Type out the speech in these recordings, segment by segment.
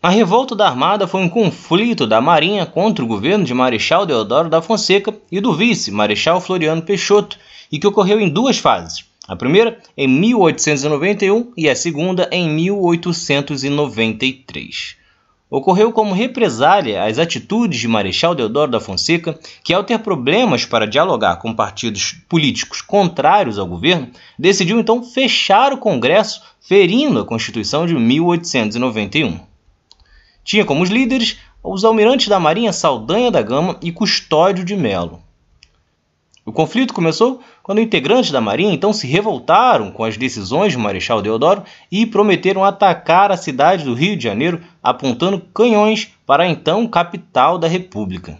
A revolta da Armada foi um conflito da Marinha contra o governo de Marechal Deodoro da Fonseca e do vice, Marechal Floriano Peixoto, e que ocorreu em duas fases. A primeira em 1891 e a segunda em 1893 ocorreu como represália às atitudes de Marechal Deodoro da Fonseca, que, ao ter problemas para dialogar com partidos políticos contrários ao governo, decidiu então fechar o Congresso, ferindo a Constituição de 1891. Tinha como os líderes os almirantes da Marinha Saldanha da Gama e Custódio de Melo. O conflito começou quando integrantes da Marinha então se revoltaram com as decisões de Marechal Deodoro e prometeram atacar a cidade do Rio de Janeiro apontando canhões para a então capital da República.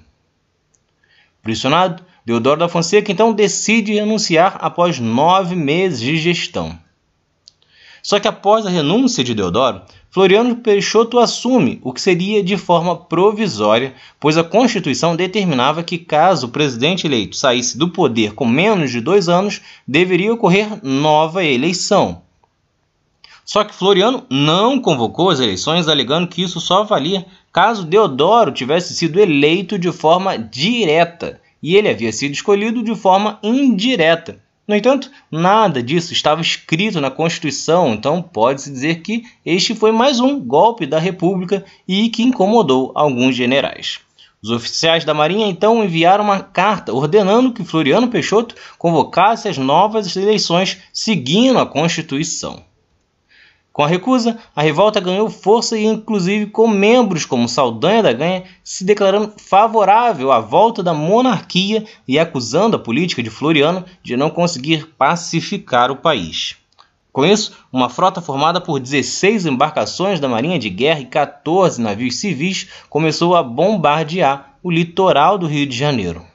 Pressionado, Deodoro da Fonseca então decide renunciar após nove meses de gestão. Só que após a renúncia de Deodoro, Floriano Peixoto assume o que seria de forma provisória, pois a Constituição determinava que, caso o presidente eleito saísse do poder com menos de dois anos, deveria ocorrer nova eleição. Só que Floriano não convocou as eleições, alegando que isso só valia caso Deodoro tivesse sido eleito de forma direta e ele havia sido escolhido de forma indireta. No entanto, nada disso estava escrito na Constituição, então pode-se dizer que este foi mais um golpe da República e que incomodou alguns generais. Os oficiais da Marinha então enviaram uma carta ordenando que Floriano Peixoto convocasse as novas eleições seguindo a Constituição. Com a recusa, a revolta ganhou força e, inclusive, com membros como Saldanha da Ganha se declarando favorável à volta da monarquia e acusando a política de Floriano de não conseguir pacificar o país. Com isso, uma frota formada por 16 embarcações da Marinha de Guerra e 14 navios civis começou a bombardear o litoral do Rio de Janeiro.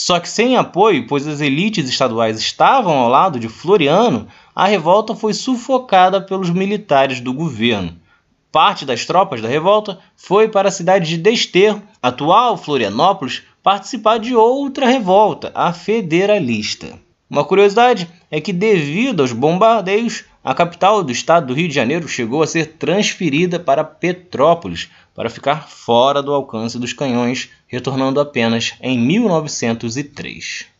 Só que sem apoio, pois as elites estaduais estavam ao lado de Floriano, a revolta foi sufocada pelos militares do governo. Parte das tropas da revolta foi para a cidade de Desterro, atual Florianópolis, participar de outra revolta, a federalista. Uma curiosidade é que, devido aos bombardeios, a capital do estado do Rio de Janeiro chegou a ser transferida para Petrópolis para ficar fora do alcance dos canhões, retornando apenas em 1903.